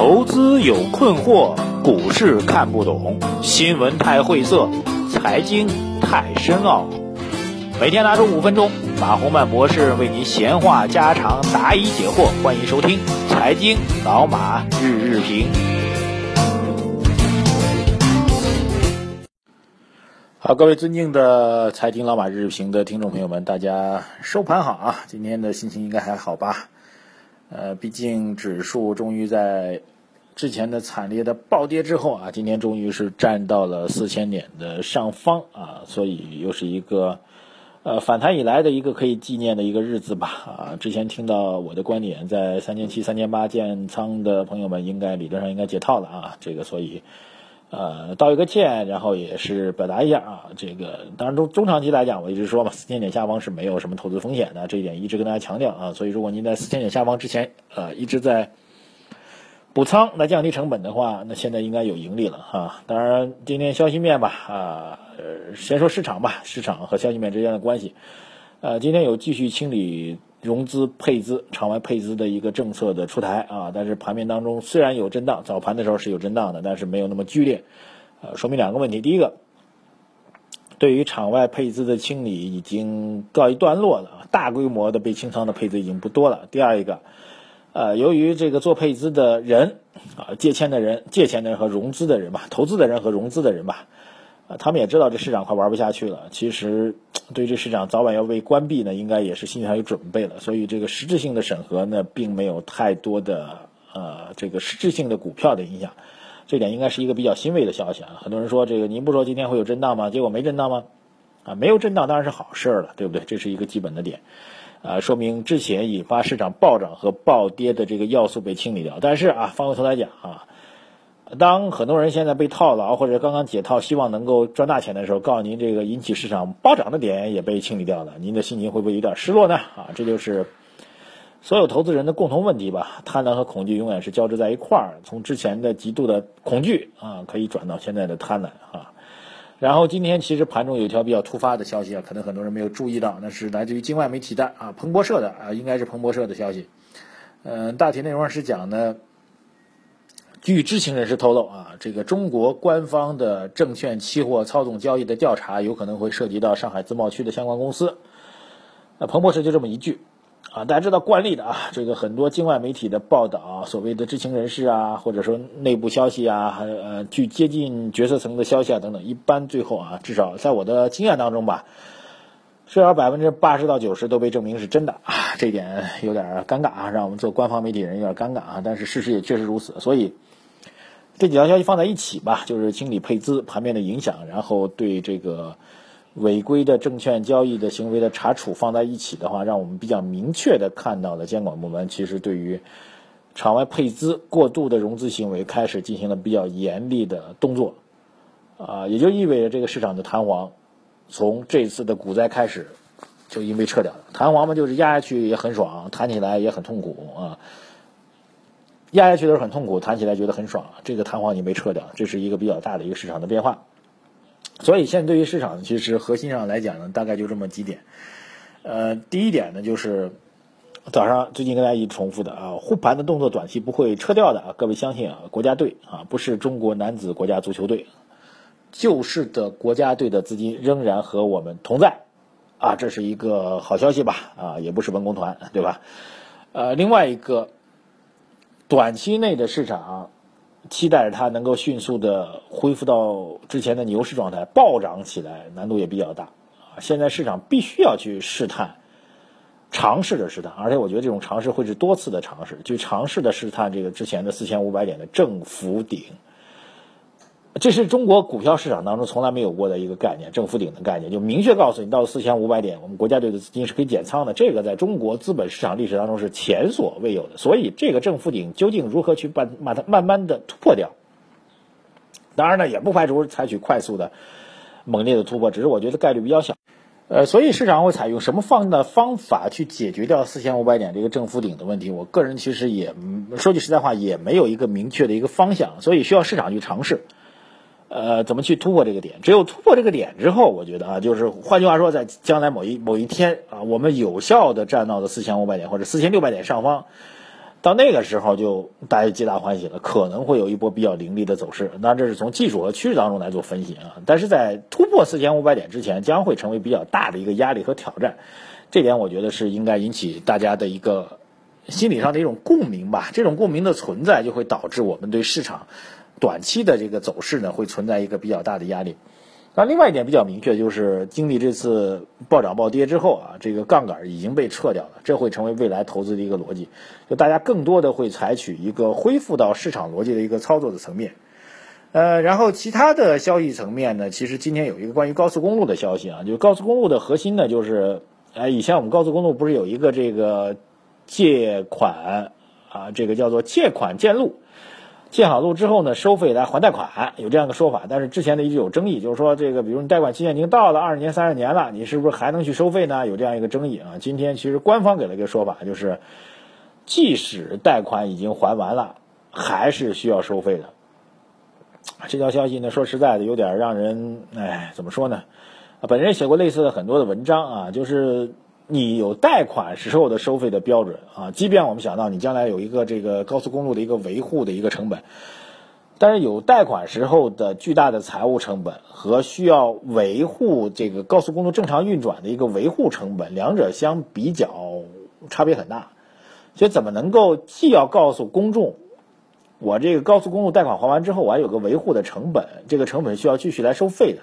投资有困惑，股市看不懂，新闻太晦涩，财经太深奥。每天拿出五分钟，马洪曼博士为您闲话家常，答疑解惑。欢迎收听《财经老马日日评》。好，各位尊敬的《财经老马日日评》的听众朋友们，大家收盘好啊！今天的心情应该还好吧？呃，毕竟指数终于在之前的惨烈的暴跌之后啊，今天终于是站到了四千点的上方啊，所以又是一个呃反弹以来的一个可以纪念的一个日子吧啊。之前听到我的观点，在三千七、三千八建仓的朋友们，应该理论上应该解套了啊，这个所以。呃，道一个歉，然后也是表达一下啊，这个当然中中长期来讲，我一直说嘛，四千点下方是没有什么投资风险的，这一点一直跟大家强调啊。所以如果您在四千点下方之前，呃，一直在补仓来降低成本的话，那现在应该有盈利了哈。当然，今天消息面吧，啊，先说市场吧，市场和消息面之间的关系，呃，今天有继续清理。融资配资、场外配资的一个政策的出台啊，但是盘面当中虽然有震荡，早盘的时候是有震荡的，但是没有那么剧烈，呃，说明两个问题：第一个，对于场外配资的清理已经告一段落了，大规模的被清仓的配资已经不多了；第二一个，呃，由于这个做配资的人啊，借钱的人、借钱的人和融资的人吧，投资的人和融资的人吧。啊，他们也知道这市场快玩不下去了。其实，对这市场早晚要被关闭呢，应该也是心里上有准备了。所以，这个实质性的审核呢，并没有太多的呃，这个实质性的股票的影响。这点应该是一个比较欣慰的消息啊。很多人说，这个您不说今天会有震荡吗？结果没震荡吗？啊，没有震荡当然是好事了，对不对？这是一个基本的点，啊，说明之前引发市场暴涨和暴跌的这个要素被清理掉。但是啊，翻过头来讲啊。当很多人现在被套牢或者刚刚解套，希望能够赚大钱的时候，告诉您这个引起市场暴涨的点也被清理掉了，您的心情会不会有点失落呢？啊，这就是所有投资人的共同问题吧。贪婪和恐惧永远是交织在一块儿，从之前的极度的恐惧啊，可以转到现在的贪婪啊。然后今天其实盘中有一条比较突发的消息啊，可能很多人没有注意到，那是来自于境外媒体的啊，彭博社的啊，应该是彭博社的消息。嗯，大体内容是讲呢。据知情人士透露啊，这个中国官方的证券期货操纵交易的调查有可能会涉及到上海自贸区的相关公司。那彭博社就这么一句啊，大家知道惯例的啊，这个很多境外媒体的报道，所谓的知情人士啊，或者说内部消息啊，还呃，据接近决策层的消息啊等等，一般最后啊，至少在我的经验当中吧，至少百分之八十到九十都被证明是真的啊，这点有点尴尬啊，让我们做官方媒体人有点尴尬啊，但是事实也确实如此，所以。这几条消息放在一起吧，就是清理配资盘面的影响，然后对这个违规的证券交易的行为的查处放在一起的话，让我们比较明确的看到了监管部门其实对于场外配资过度的融资行为开始进行了比较严厉的动作，啊，也就意味着这个市场的弹簧从这次的股灾开始就因为撤掉了，弹簧嘛就是压下去也很爽，弹起来也很痛苦啊。压下去的时候很痛苦，弹起来觉得很爽。这个弹簧你没撤掉，这是一个比较大的一个市场的变化。所以现在对于市场，其实核心上来讲呢，大概就这么几点。呃，第一点呢，就是早上最近跟大家一直重复的啊，护盘的动作短期不会撤掉的啊。各位相信啊，国家队啊，不是中国男子国家足球队，救市的国家队的资金仍然和我们同在啊，这是一个好消息吧？啊，也不是文工团，对吧？呃，另外一个。短期内的市场，期待着它能够迅速的恢复到之前的牛市状态，暴涨起来难度也比较大啊！现在市场必须要去试探，尝试着试探，而且我觉得这种尝试会是多次的尝试，去尝试的试探这个之前的四千五百点的正幅顶。这是中国股票市场当中从来没有过的一个概念，正负顶的概念，就明确告诉你，到四千五百点，我们国家队的资金是可以减仓的。这个在中国资本市场历史当中是前所未有的。所以，这个正负顶究竟如何去把把它慢慢的突破掉？当然呢，也不排除采取快速的、猛烈的突破，只是我觉得概率比较小。呃，所以市场会采用什么方的方法去解决掉四千五百点这个正负顶的问题？我个人其实也说句实在话，也没有一个明确的一个方向，所以需要市场去尝试。呃，怎么去突破这个点？只有突破这个点之后，我觉得啊，就是换句话说，在将来某一某一天啊，我们有效的站到了四千五百点或者四千六百点上方，到那个时候就大家皆大欢喜了，可能会有一波比较凌厉的走势。那这是从技术和趋势当中来做分析啊。但是在突破四千五百点之前，将会成为比较大的一个压力和挑战。这点我觉得是应该引起大家的一个心理上的一种共鸣吧。这种共鸣的存在，就会导致我们对市场短期的这个走势呢，会存在一个比较大的压力。那另外一点比较明确，就是经历这次暴涨暴跌之后啊，这个杠杆已经被撤掉了，这会成为未来投资的一个逻辑。就大家更多的会采取一个恢复到市场逻辑的一个操作的层面。呃，然后其他的消息层面呢，其实今天有一个关于高速公路的消息啊，就是高速公路的核心呢，就是哎，以前我们高速公路不是有一个这个借款啊，这个叫做借款建路。建好路之后呢，收费来还贷款，有这样的说法。但是之前呢一直有争议，就是说这个，比如你贷款期限已经到了二十年、三十年了，你是不是还能去收费呢？有这样一个争议啊。今天其实官方给了一个说法，就是即使贷款已经还完了，还是需要收费的。这条消息呢，说实在的，有点让人哎，怎么说呢？本人写过类似的很多的文章啊，就是。你有贷款时候的收费的标准啊，即便我们想到你将来有一个这个高速公路的一个维护的一个成本，但是有贷款时候的巨大的财务成本和需要维护这个高速公路正常运转的一个维护成本，两者相比较差别很大。所以怎么能够既要告诉公众，我这个高速公路贷款还完之后，我还有个维护的成本，这个成本需要继续来收费的。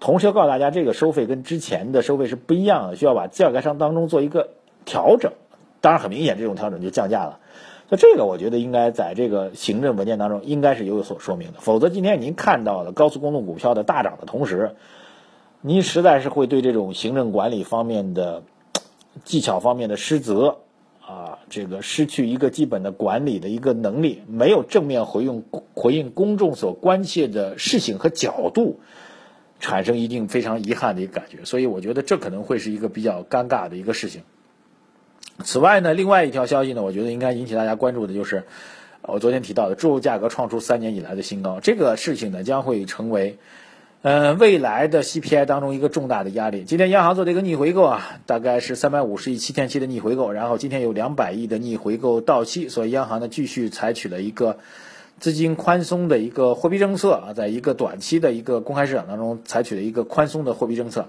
同时要告诉大家，这个收费跟之前的收费是不一样的，需要把价格上当中做一个调整。当然，很明显，这种调整就降价了。那这个我觉得应该在这个行政文件当中应该是有所说明的。否则，今天您看到了高速公路股票的大涨的同时，您实在是会对这种行政管理方面的技巧方面的失责啊，这个失去一个基本的管理的一个能力，没有正面回应回应公众所关切的事情和角度。产生一定非常遗憾的一个感觉，所以我觉得这可能会是一个比较尴尬的一个事情。此外呢，另外一条消息呢，我觉得应该引起大家关注的就是，我昨天提到的猪肉价格创出三年以来的新高，这个事情呢将会成为，呃，未来的 CPI 当中一个重大的压力。今天央行做了一个逆回购啊，大概是三百五十亿七天期的逆回购，然后今天有两百亿的逆回购到期，所以央行呢继续采取了一个。资金宽松的一个货币政策啊，在一个短期的一个公开市场当中采取的一个宽松的货币政策。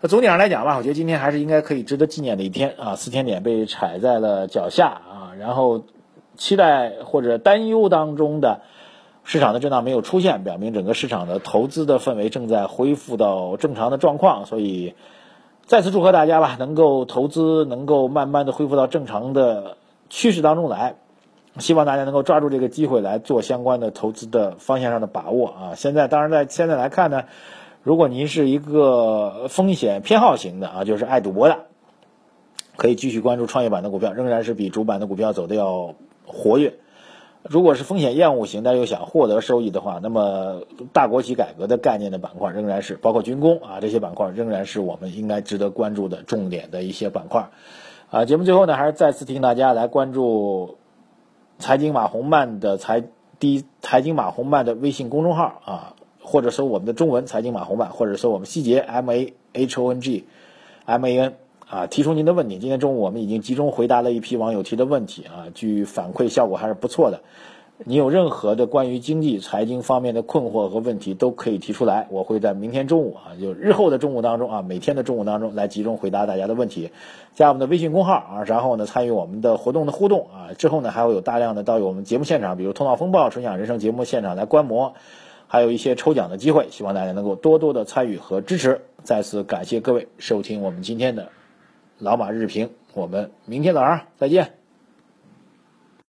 那总体上来讲吧，我觉得今天还是应该可以值得纪念的一天啊，四千点被踩在了脚下啊，然后期待或者担忧当中的市场的震荡没有出现，表明整个市场的投资的氛围正在恢复到正常的状况。所以再次祝贺大家吧，能够投资能够慢慢的恢复到正常的趋势当中来。希望大家能够抓住这个机会来做相关的投资的方向上的把握啊！现在当然在现在来看呢，如果您是一个风险偏好型的啊，就是爱赌博的，可以继续关注创业板的股票，仍然是比主板的股票走的要活跃。如果是风险厌恶型但又想获得收益的话，那么大国企改革的概念的板块仍然是包括军工啊这些板块仍然是我们应该值得关注的重点的一些板块。啊，节目最后呢，还是再次提醒大家来关注。财经马红漫的财第一财经马红漫的微信公众号啊，或者说我们的中文财经马红漫，或者说我们细节 M A H O N G M A N 啊，提出您的问题。今天中午我们已经集中回答了一批网友提的问题啊，据反馈效果还是不错的。你有任何的关于经济财经方面的困惑和问题，都可以提出来。我会在明天中午啊，就日后的中午当中啊，每天的中午当中来集中回答大家的问题。加我们的微信公号啊，然后呢参与我们的活动的互动啊。之后呢还会有大量的到我们节目现场，比如《头脑风暴》《纯享人生》节目现场来观摩，还有一些抽奖的机会。希望大家能够多多的参与和支持。再次感谢各位收听我们今天的老马日评，我们明天早上再见。